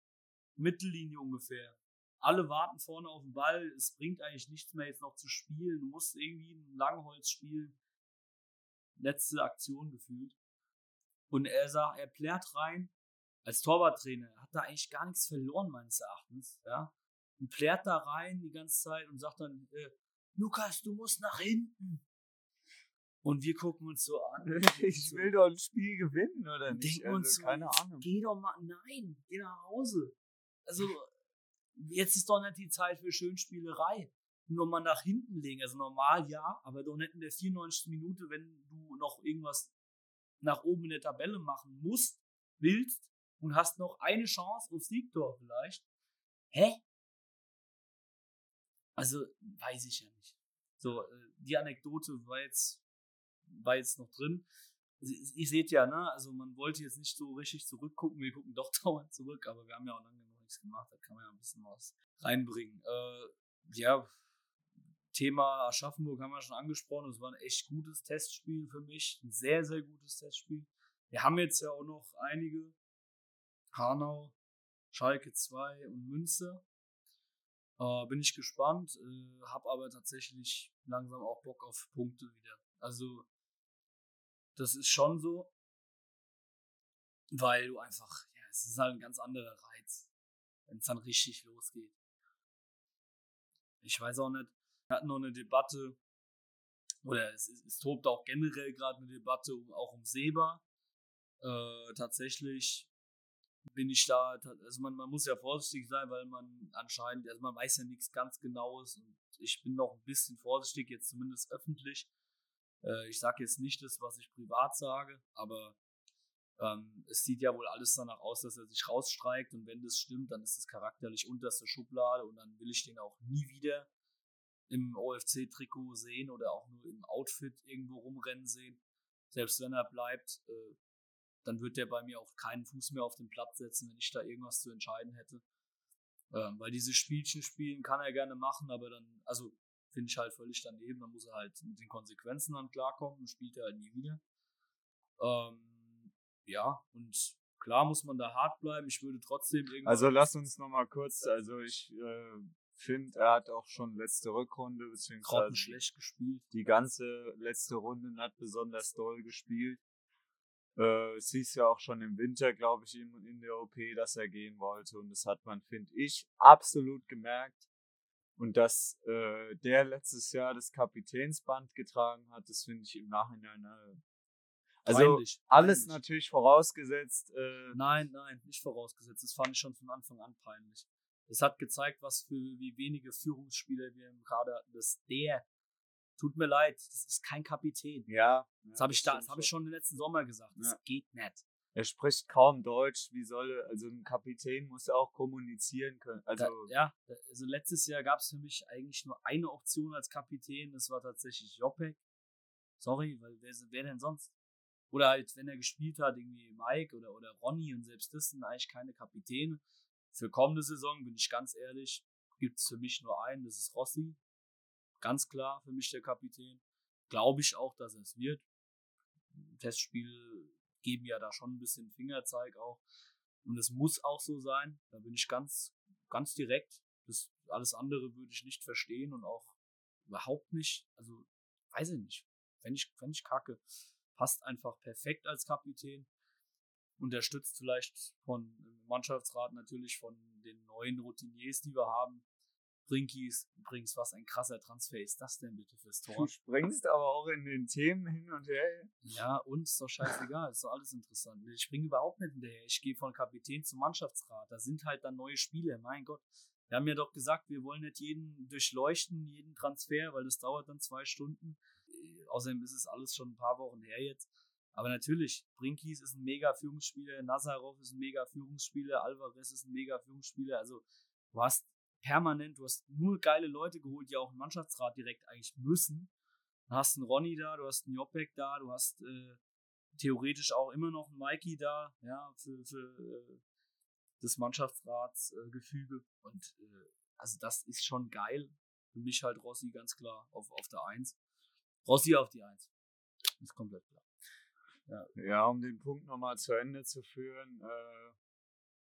S1: Mittellinie ungefähr. Alle warten vorne auf den Ball. Es bringt eigentlich nichts mehr jetzt noch zu spielen. Du musst irgendwie ein Langholz spielen. Letzte Aktion gefühlt. Und er sagt, er plärt rein. Als Torwarttrainer hat er eigentlich gar nichts verloren, meines Erachtens. Ja? und plärt da rein die ganze Zeit und sagt dann, äh, Lukas, du musst nach hinten. Und wir gucken uns so an.
S2: Ich will doch ein Spiel gewinnen, oder nicht?
S1: denken uns
S2: Also,
S1: so,
S2: keine Ahnung.
S1: Geh doch mal, nein, geh nach Hause. Also, jetzt ist doch nicht die Zeit für Schönspielerei. Nur mal nach hinten legen. Also normal ja, aber doch nicht in der 94. Minute, wenn du noch irgendwas nach oben in der Tabelle machen musst, willst und hast noch eine Chance auf Siegtor vielleicht. Hä? Also, weiß ich ja nicht. So, äh, die Anekdote war jetzt, war jetzt noch drin. Ihr seht ja, ne, also man wollte jetzt nicht so richtig zurückgucken, wir gucken doch dauernd zurück, aber wir haben ja auch lange noch nichts gemacht, da kann man ja ein bisschen was reinbringen. Äh, ja, Thema Aschaffenburg haben wir schon angesprochen, es war ein echt gutes Testspiel für mich, ein sehr, sehr gutes Testspiel. Wir haben jetzt ja auch noch einige, Hanau, Schalke 2 und Münster. Äh, bin ich gespannt, äh, habe aber tatsächlich langsam auch Bock auf Punkte wieder. Also, das ist schon so, weil du einfach, ja, es ist halt ein ganz anderer Reiz, wenn es dann richtig losgeht. Ich weiß auch nicht, wir hatten noch eine Debatte, oder es, es, tobt auch generell gerade eine Debatte auch um Seba. Äh, tatsächlich bin ich da, also man, man muss ja vorsichtig sein, weil man anscheinend, also man weiß ja nichts ganz Genaues und ich bin noch ein bisschen vorsichtig, jetzt zumindest öffentlich. Äh, ich sage jetzt nicht das, was ich privat sage, aber ähm, es sieht ja wohl alles danach aus, dass er sich rausstreikt und wenn das stimmt, dann ist es charakterlich unterste Schublade und dann will ich den auch nie wieder im OFC-Trikot sehen oder auch nur im Outfit irgendwo rumrennen sehen. Selbst wenn er bleibt, äh, dann wird der bei mir auch keinen Fuß mehr auf den Platz setzen, wenn ich da irgendwas zu entscheiden hätte. Ähm, weil diese Spielchen spielen kann er gerne machen, aber dann, also finde ich halt völlig daneben, dann muss er halt mit den Konsequenzen dann klarkommen und spielt er halt nie wieder. Ähm, ja, und klar muss man da hart bleiben. Ich würde trotzdem irgendwann.
S2: Also lass uns noch mal kurz, also ich äh, finde, er hat auch schon letzte Rückrunde, beziehungsweise
S1: grottenschlecht gespielt.
S2: die ganze letzte Runde hat besonders doll gespielt. Äh, es hieß ja auch schon im Winter, glaube ich, in, in der OP, dass er gehen wollte. Und das hat man, finde ich, absolut gemerkt. Und dass äh, der letztes Jahr das Kapitänsband getragen hat, das finde ich im Nachhinein. Äh, also
S1: Peinlich,
S2: alles
S1: peinlich.
S2: natürlich vorausgesetzt. Äh,
S1: Nein, nein, nicht vorausgesetzt. Das fand ich schon von Anfang an peinlich. Das hat gezeigt, was für wie wenige Führungsspieler wir im Kader hatten. Das der, tut mir leid, das ist kein Kapitän.
S2: ja.
S1: Das habe ich da, das habe ich
S2: schon.
S1: im letzten Sommer gesagt. Das
S2: Ja.
S1: geht nicht.
S2: Er spricht kaum Deutsch. Wie soll er, also ein Kapitän muss ja auch kommunizieren können. Also
S1: Da, ja, also letztes Jahr gab es für mich eigentlich nur eine Option als Kapitän. Das war tatsächlich Jopek. Sorry, weil wer, wer denn sonst? Oder halt, wenn er gespielt hat, irgendwie Mike oder, oder Ronny und selbst das sind eigentlich keine Kapitäne. Für kommende Saison, bin ich ganz ehrlich, gibt es für mich nur einen, das ist Rossi. Ganz klar für mich der Kapitän. Glaube ich auch, dass er es wird. Testspiele geben ja da schon ein bisschen Fingerzeig auch. Und es muss auch so sein. Da bin ich ganz, ganz direkt. Das alles andere würde ich nicht verstehen und auch überhaupt nicht. Also, weiß ich nicht. Wenn ich, wenn ich kacke. Passt einfach perfekt als Kapitän. Unterstützt vielleicht von im Mannschaftsrat natürlich von den neuen Routiniers, die wir haben. Brinkis, übrigens, was ein krasser Transfer ist das denn bitte fürs
S2: du
S1: Tor?
S2: springst aber auch in den Themen hin und her.
S1: Ja, uns ist doch scheißegal, ist doch alles interessant. Ich springe überhaupt nicht hinterher. Ich gehe von Kapitän zum Mannschaftsrat. Da sind halt dann neue Spieler, mein Gott. Wir haben ja doch gesagt, wir wollen nicht jeden durchleuchten, jeden Transfer, weil das dauert dann zwei Stunden. Äh, Außerdem ist es alles schon ein paar Wochen her jetzt. Aber natürlich, Brinkis ist ein mega Führungsspieler, Nazarov ist ein mega Führungsspieler, Alvarez ist ein mega Führungsspieler. Also du hast permanent, du hast nur geile Leute geholt, die auch im Mannschaftsrat direkt eigentlich müssen. Du hast einen Ronny da, du hast einen Jopek da, du hast äh, theoretisch auch immer noch einen Mikey da, ja, für, für äh, das Mannschaftsratsgefüge. Äh. Und äh, also das ist schon geil. Für mich halt Rossi ganz klar auf, auf der Eins. Rossi auf die Eins. Ist komplett klar.
S2: Ja, um den Punkt nochmal zu Ende zu führen.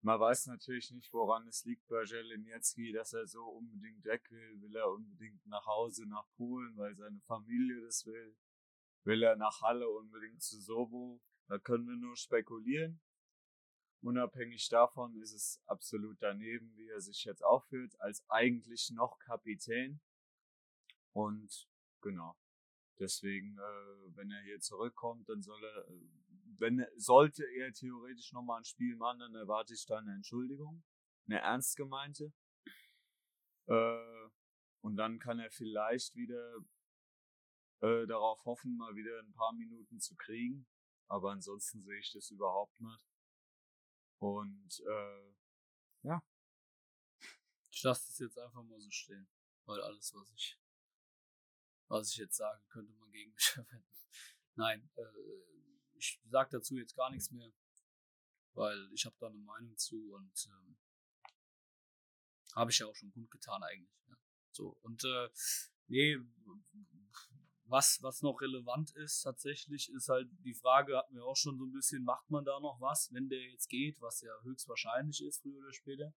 S2: Man weiß natürlich nicht, woran es liegt bei Jeleniecki, dass er so unbedingt weg will. Will er unbedingt nach Hause, nach Polen, weil seine Familie das will? Will er nach Halle unbedingt zu Sobo? Da können wir nur spekulieren. Unabhängig davon ist es absolut daneben, wie er sich jetzt aufführt, als eigentlich noch Kapitän. Und genau. Deswegen, äh, wenn er hier zurückkommt, dann soll er, äh, wenn sollte er theoretisch nochmal ein Spiel machen, dann erwarte ich da eine Entschuldigung, eine ernst gemeinte. Äh, und dann kann er vielleicht wieder äh, darauf hoffen, mal wieder ein paar Minuten zu kriegen. Aber ansonsten sehe ich das überhaupt nicht. Und äh, ja.
S1: Ich lasse das jetzt einfach mal so stehen. Weil alles, was ich, was ich jetzt sage, könnte man gegen mich verwenden. Nein, äh, ich sage dazu jetzt gar nichts mehr, weil ich habe da eine Meinung zu und ähm, habe ich ja auch schon kundgetan eigentlich. Ja. So, und äh, nee, was, was noch relevant ist tatsächlich, ist halt die Frage, hatten wir auch schon so ein bisschen, macht man da noch was, wenn der jetzt geht, was ja höchstwahrscheinlich ist, früher oder später.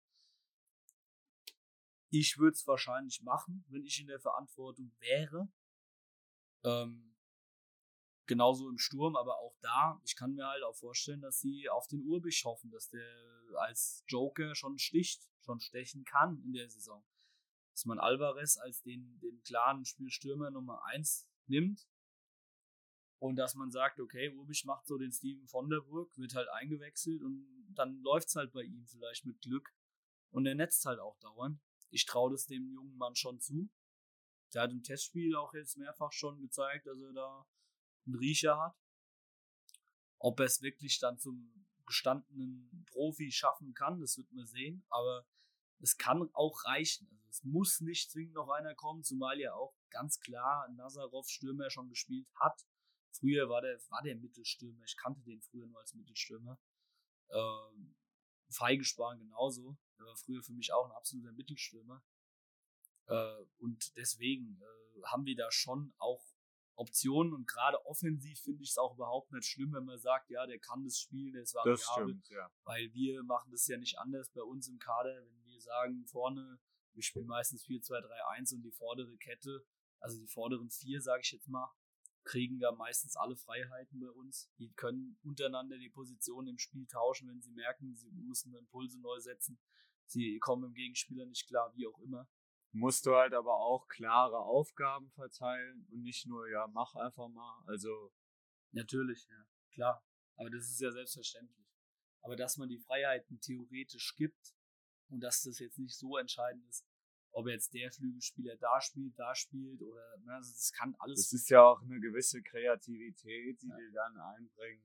S1: Ich würde es wahrscheinlich machen, wenn ich in der Verantwortung wäre. Ähm, genauso im Sturm, aber auch da, ich kann mir halt auch vorstellen, dass sie auf den Urbich hoffen, dass der als Joker schon sticht, schon stechen kann in der Saison. Dass man Alvarez als den, den klaren Spielstürmer Nummer 1 nimmt und dass man sagt, okay, Urbich macht so den Steven von der Burg, wird halt eingewechselt und dann läuft's halt bei ihm vielleicht mit Glück und er netzt halt auch dauernd ich traue das dem jungen Mann schon zu. Der hat im Testspiel auch jetzt mehrfach schon gezeigt, dass er da einen Riecher hat. Ob er es wirklich dann zum gestandenen Profi schaffen kann, das wird man sehen. Aber es kann auch reichen. Also es muss nicht zwingend noch einer kommen, zumal ja auch ganz klar Nazarov Stürmer schon gespielt hat. Früher war der, war der Mittelstürmer. Ich kannte den früher nur als Mittelstürmer. Ähm, Feigesparen genauso. Der war früher für mich auch ein absoluter Mittelstürmer. Äh, und deswegen äh, haben wir da schon auch Optionen und gerade offensiv finde ich es auch überhaupt nicht schlimm, wenn man sagt, ja, der kann das spielen, der ist variabel. Das stimmt, ja. Weil wir machen das ja nicht anders bei uns im Kader, wenn wir sagen, vorne, wir spielen meistens 4-2-3-1 und die vordere Kette, also die vorderen vier, sage ich jetzt mal, kriegen wir meistens alle Freiheiten bei uns. Die können untereinander die Positionen im Spiel tauschen, wenn sie merken, sie müssen Impulse neu setzen. Sie kommen im Gegenspieler nicht klar, wie auch immer.
S2: Musst du halt aber auch klare Aufgaben verteilen und nicht nur, ja, mach einfach mal. Also.
S1: Natürlich, ja, klar. Aber das ist ja selbstverständlich. Aber dass man die Freiheiten theoretisch gibt und dass das jetzt nicht so entscheidend ist, ob jetzt der Flügelspieler da spielt, da spielt oder ne, also das kann alles.
S2: Das ist ja auch eine gewisse Kreativität, die ja. wir dann einbringen.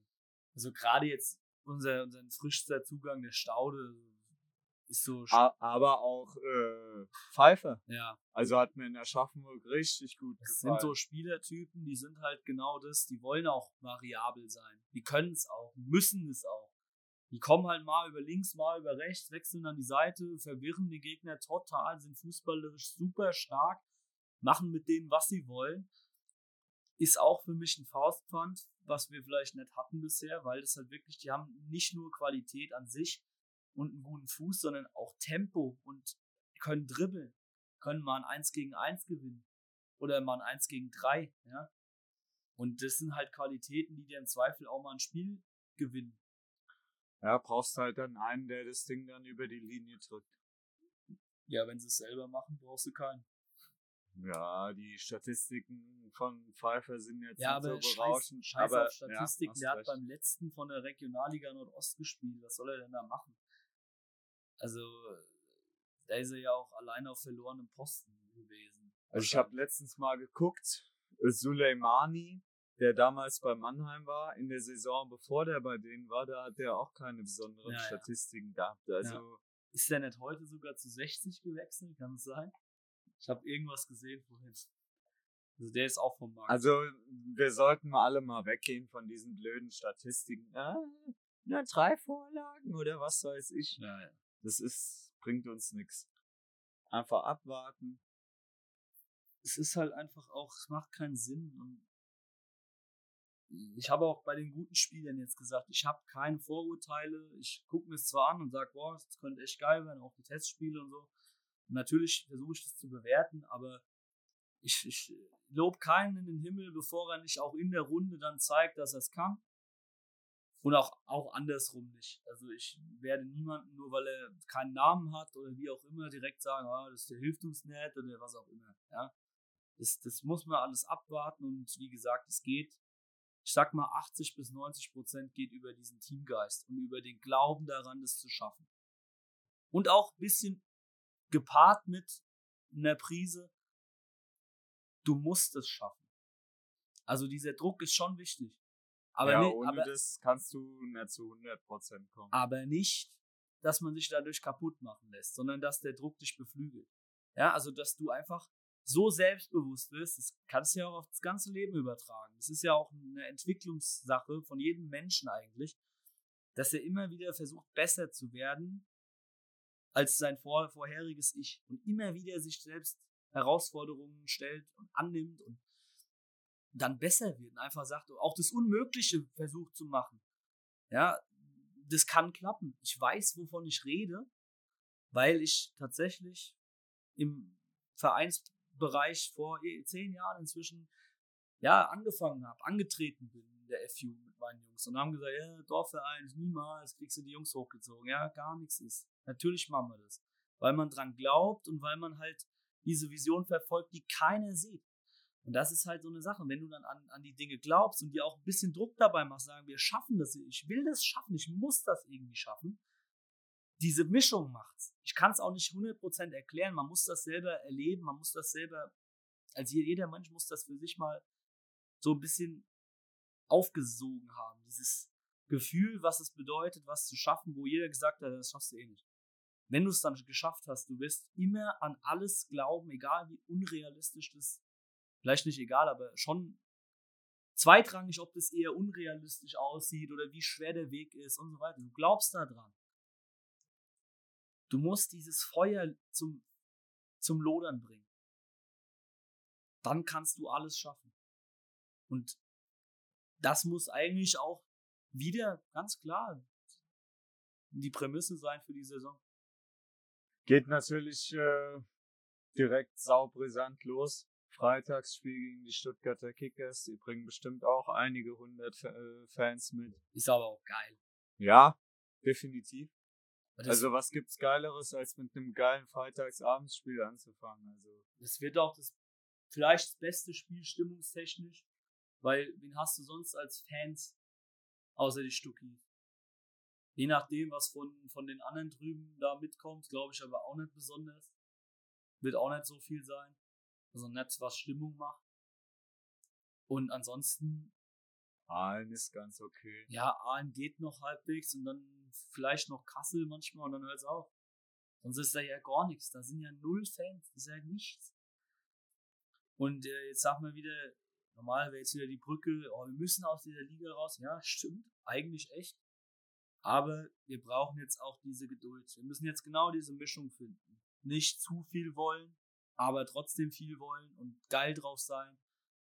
S1: Also gerade jetzt unser, unseren frischster Zugang der Staude ist so.
S2: Aber auch äh, Pfeife.
S1: Ja.
S2: Also hat mir in Aschaffenburg richtig gut
S1: das gefallen. Das sind so Spielertypen, die sind halt genau das, die wollen auch variabel sein. Die können es auch, müssen es auch. Die kommen halt mal über links, mal über rechts, wechseln an die Seite, verwirren die Gegner total, sind fußballerisch super stark, machen mit denen, was sie wollen. Ist auch für mich ein Faustpfand, was wir vielleicht nicht hatten bisher, weil das halt wirklich, die haben nicht nur Qualität an sich und einen guten Fuß, sondern auch Tempo und können dribbeln, können mal ein 1 gegen 1 gewinnen oder mal ein 1 gegen 3, ja. Und das sind halt Qualitäten, die dir im Zweifel auch mal ein Spiel gewinnen.
S2: Ja, brauchst halt dann einen, der das Ding dann über die Linie drückt.
S1: Ja, wenn sie es selber machen, brauchst du keinen.
S2: Ja, die Statistiken von Pfeiffer sind jetzt
S1: ja, nicht so berauschend. Scheiß, scheiß aber, auf Statistiken. Ja, der hat beim letzten von der Regionalliga Nordost gespielt. Was soll er denn da machen? Also, da ist er ja auch alleine auf verlorenem Posten gewesen.
S2: Also ich habe letztens mal geguckt, Suleimani der damals bei Mannheim war, in der Saison, bevor der bei denen war, da hat der auch keine besonderen ja, Statistiken ja. gehabt. Also ja.
S1: Ist der nicht heute sogar zu 60 gewechselt? Kann es sein? Ich habe irgendwas gesehen vorhin. Also der ist auch vom Markt.
S2: Also wir sollten mal alle mal weggehen von diesen blöden Statistiken. Ah, nur drei Vorlagen oder was weiß ich.
S1: Ja, ja.
S2: Das ist, bringt uns nichts. Einfach abwarten.
S1: Es ist halt einfach auch, es macht keinen Sinn. Und ich habe auch bei den guten Spielern jetzt gesagt, ich habe keine Vorurteile. Ich gucke mir es zwar an und sage, boah, das könnte echt geil werden, auch die Testspiele und so. Und natürlich versuche ich das zu bewerten, aber ich, ich lobe keinen in den Himmel, bevor er nicht auch in der Runde dann zeigt, dass er es kann. Und auch, auch andersrum nicht. Also ich werde niemanden, nur weil er keinen Namen hat oder wie auch immer, direkt sagen, ah, das, der hilft uns nicht oder was auch immer. Ja? Das, das muss man alles abwarten und wie gesagt, es geht, ich sag mal, 80 bis 90 Prozent geht über diesen Teamgeist und über den Glauben daran, das zu schaffen. Und auch ein bisschen gepaart mit einer Prise, du musst es schaffen. Also dieser Druck ist schon wichtig. Aber,
S2: ja,
S1: nicht,
S2: ohne
S1: aber,
S2: das kannst du nicht zu 100% kommen.
S1: aber nicht, dass man sich dadurch kaputt machen lässt, sondern dass der Druck dich beflügelt. Ja, also dass du einfach so selbstbewusst wirst, das kannst du ja auch auf das ganze Leben übertragen. Das ist ja auch eine Entwicklungssache von jedem Menschen eigentlich, dass er immer wieder versucht, besser zu werden als sein vor, vorheriges Ich und immer wieder sich selbst Herausforderungen stellt und annimmt und dann besser wird und einfach sagt, auch das Unmögliche versucht zu machen. Ja, das kann klappen. Ich weiß, wovon ich rede, weil ich tatsächlich im Vereinsbereich vor eh, zehn Jahren inzwischen ja angefangen habe, angetreten bin in der FU mit meinen Jungs und haben gesagt, ja, Dorfverein, niemals kriegst du die Jungs hochgezogen. Ja, gar nichts ist. Natürlich machen wir das. Weil man dran glaubt und weil man halt diese Vision verfolgt, die keiner sieht. Und das ist halt so eine Sache. Wenn du dann an, an die Dinge glaubst und dir auch ein bisschen Druck dabei machst, sagen, wir schaffen das, ich will das schaffen, ich muss das irgendwie schaffen. Diese Mischung macht's. Ich kann es auch nicht 100% erklären. Man muss das selber erleben, man muss das selber, also jeder Mensch muss das für sich mal so ein bisschen aufgesogen haben. Dieses Gefühl, was es bedeutet, was zu schaffen, wo jeder gesagt hat, das schaffst du eh nicht. Wenn du es dann geschafft hast, du wirst immer an alles glauben, egal wie unrealistisch das vielleicht nicht egal, aber schon zweitrangig, ob das eher unrealistisch aussieht oder wie schwer der Weg ist und so weiter. Du glaubst da dran. Du musst dieses Feuer zum, zum Lodern bringen. Dann kannst du alles schaffen. Und das muss eigentlich auch wieder ganz klar die Prämisse sein für die Saison.
S2: Geht natürlich äh, direkt saubrisant los. Freitagsspiel gegen die Stuttgarter Kickers. Die bringen bestimmt auch einige hundert äh, Fans mit.
S1: Ist aber auch geil.
S2: Ja, definitiv. Also was gibt's Geileres, als mit einem geilen Freitagsabendsspiel anzufangen? Also
S1: das wird auch das vielleicht das beste Spiel stimmungstechnisch, weil wen hast du sonst als Fans außer die Stuckis? Je nachdem, was von, von den anderen drüben da mitkommt, glaube ich aber auch nicht besonders. Wird auch nicht so viel sein. Also nicht, was Stimmung macht. Und ansonsten.
S2: Aalen ist ganz okay.
S1: Ja, Aalen geht noch halbwegs und dann vielleicht noch Kassel manchmal und dann hört es auf. Sonst ist da ja gar nichts. Da sind ja null Fans. Das ist ja nichts. Und äh, jetzt sag mal wieder, normal wäre jetzt wieder die Brücke, oh, wir müssen aus dieser Liga raus. Ja, stimmt. Eigentlich echt. Aber wir brauchen jetzt auch diese Geduld. Wir müssen jetzt genau diese Mischung finden. Nicht zu viel wollen, aber trotzdem viel wollen und geil drauf sein.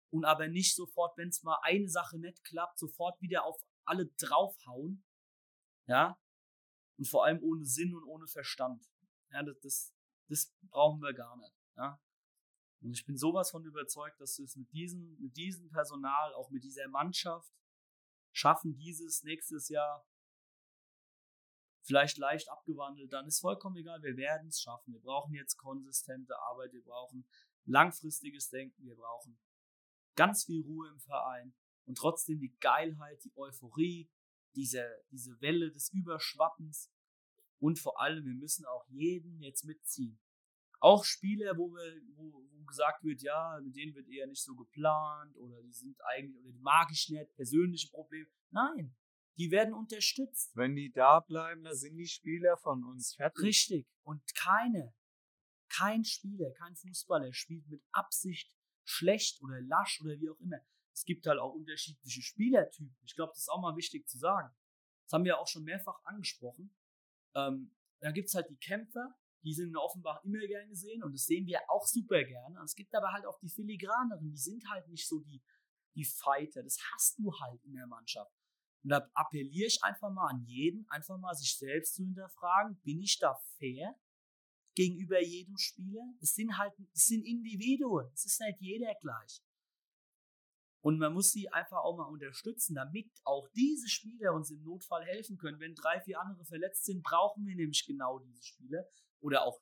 S1: Und aber nicht sofort, wenn es mal eine Sache nicht klappt, sofort wieder auf alle draufhauen. Ja. Und vor allem ohne Sinn und ohne Verstand. Ja, das, das, das brauchen wir gar nicht. Ja. Und ich bin sowas von überzeugt, dass wir es mit diesem, mit diesem Personal, auch mit dieser Mannschaft schaffen, dieses nächstes Jahr vielleicht leicht abgewandelt, dann ist vollkommen egal, wir werden es schaffen. Wir brauchen jetzt konsistente Arbeit, wir brauchen langfristiges Denken, wir brauchen ganz viel Ruhe im Verein und trotzdem die Geilheit, die Euphorie, diese, diese Welle des Überschwappens und vor allem, wir müssen auch jeden jetzt mitziehen. Auch Spieler, wo, wir, wo, wo gesagt wird, ja, mit denen wird eher nicht so geplant oder die sind eigentlich, oder die mag ich nicht, persönliche Probleme. Nein, die werden unterstützt.
S2: Wenn die da bleiben, dann sind die Spieler von uns fertig.
S1: Richtig. Und keine, kein Spieler, kein Fußballer spielt mit Absicht schlecht oder lasch oder wie auch immer. Es gibt halt auch unterschiedliche Spielertypen. Ich glaube, das ist auch mal wichtig zu sagen. Das haben wir auch schon mehrfach angesprochen. Ähm, da gibt's halt die Kämpfer, die sind in Offenbach immer gern gesehen und das sehen wir auch super gerne. Und es gibt aber halt auch die Filigraneren, die sind halt nicht so die, die Fighter. Das hast du halt in der Mannschaft. Und da appelliere ich einfach mal an jeden, einfach mal sich selbst zu hinterfragen, bin ich da fair gegenüber jedem Spieler? Es sind halt, es sind Individuen, es ist nicht jeder gleich. Und man muss sie einfach auch mal unterstützen, damit auch diese Spieler uns im Notfall helfen können. Wenn drei, vier andere verletzt sind, brauchen wir nämlich genau diese Spieler. Oder auch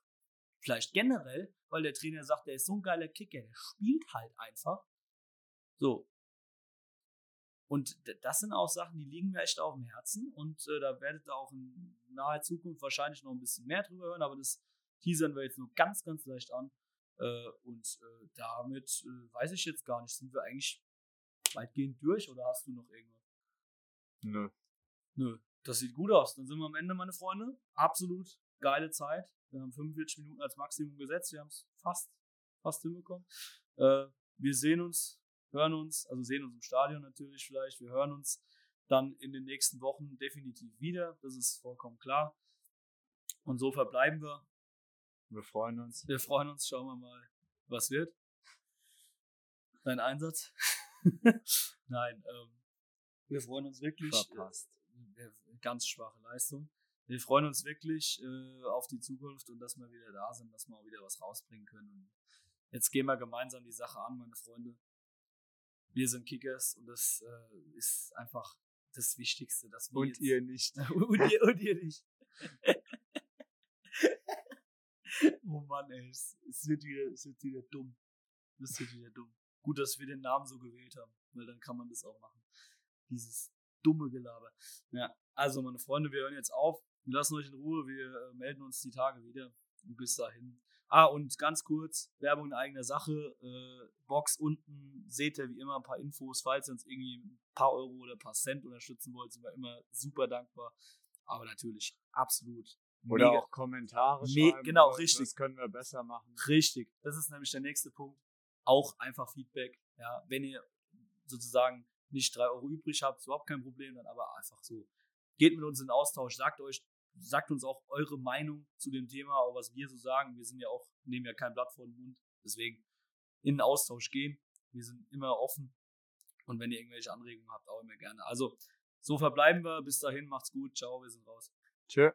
S1: Vielleicht generell, weil der Trainer sagt, der ist so ein geiler Kicker, der spielt halt einfach. So. Und das sind auch Sachen, die liegen mir echt auf dem Herzen und äh, da werdet ihr auch in naher Zukunft wahrscheinlich noch ein bisschen mehr drüber hören, aber das teasern wir jetzt nur ganz, ganz leicht an. Äh, und äh, damit äh, weiß ich jetzt gar nicht, sind wir eigentlich weitgehend durch oder hast du noch irgendwas?
S2: Nö.
S1: Nö, das sieht gut aus. Dann sind wir am Ende, meine Freunde. Absolut geile Zeit. Wir haben 45 Minuten als Maximum gesetzt. Wir haben es fast, fast hinbekommen. Äh, wir sehen uns, hören uns, also sehen uns im Stadion natürlich vielleicht. Wir hören uns dann in den nächsten Wochen definitiv wieder. Das ist vollkommen klar. Und so verbleiben wir.
S2: Wir freuen uns.
S1: Wir freuen uns. Schauen wir mal, was wird. Dein Einsatz? Nein, ähm, wir freuen uns wirklich.
S2: Verpasst.
S1: Äh, ganz schwache Leistung. Wir freuen uns wirklich äh, auf die Zukunft und dass wir wieder da sind, dass wir auch wieder was rausbringen können. Und jetzt gehen wir gemeinsam die Sache an, meine Freunde. Wir sind Kickers und das äh, ist einfach das Wichtigste, dass wir
S2: Und ihr nicht.
S1: und, ihr, und ihr nicht. oh Mann, ey, es, es, wird wieder, es wird wieder dumm. Es wird wieder dumm. Gut, dass wir den Namen so gewählt haben, weil dann kann man das auch machen. Dieses dumme Gelaber. Ja, also meine Freunde, wir hören jetzt auf. Wir lassen euch in Ruhe. Wir äh, melden uns die Tage wieder. Und bis dahin. Ah, und ganz kurz, Werbung in eigener Sache. Äh, Box unten seht ihr wie immer ein paar Infos. Falls ihr uns irgendwie ein paar Euro oder ein paar Cent unterstützen wollt, sind wir immer super dankbar. Aber natürlich absolut.
S2: Oder
S1: mega-
S2: auch Kommentare
S1: Me-
S2: schreiben.
S1: genau, richtig.
S2: Das können wir besser machen.
S1: Richtig. Das ist nämlich der nächste Punkt. Auch einfach Feedback. Ja, wenn ihr sozusagen nicht drei Euro übrig habt, ist überhaupt kein Problem, dann aber einfach so. Geht mit uns in Austausch, sagt euch, sagt uns auch eure Meinung zu dem Thema, auch was wir so sagen. Wir sind ja auch, nehmen ja kein Blatt vor den Mund. Deswegen in den Austausch gehen. Wir sind immer offen. Und wenn ihr irgendwelche Anregungen habt, auch immer gerne. Also, so verbleiben wir. Bis dahin, macht's gut. Ciao, wir sind raus.
S2: Tschö.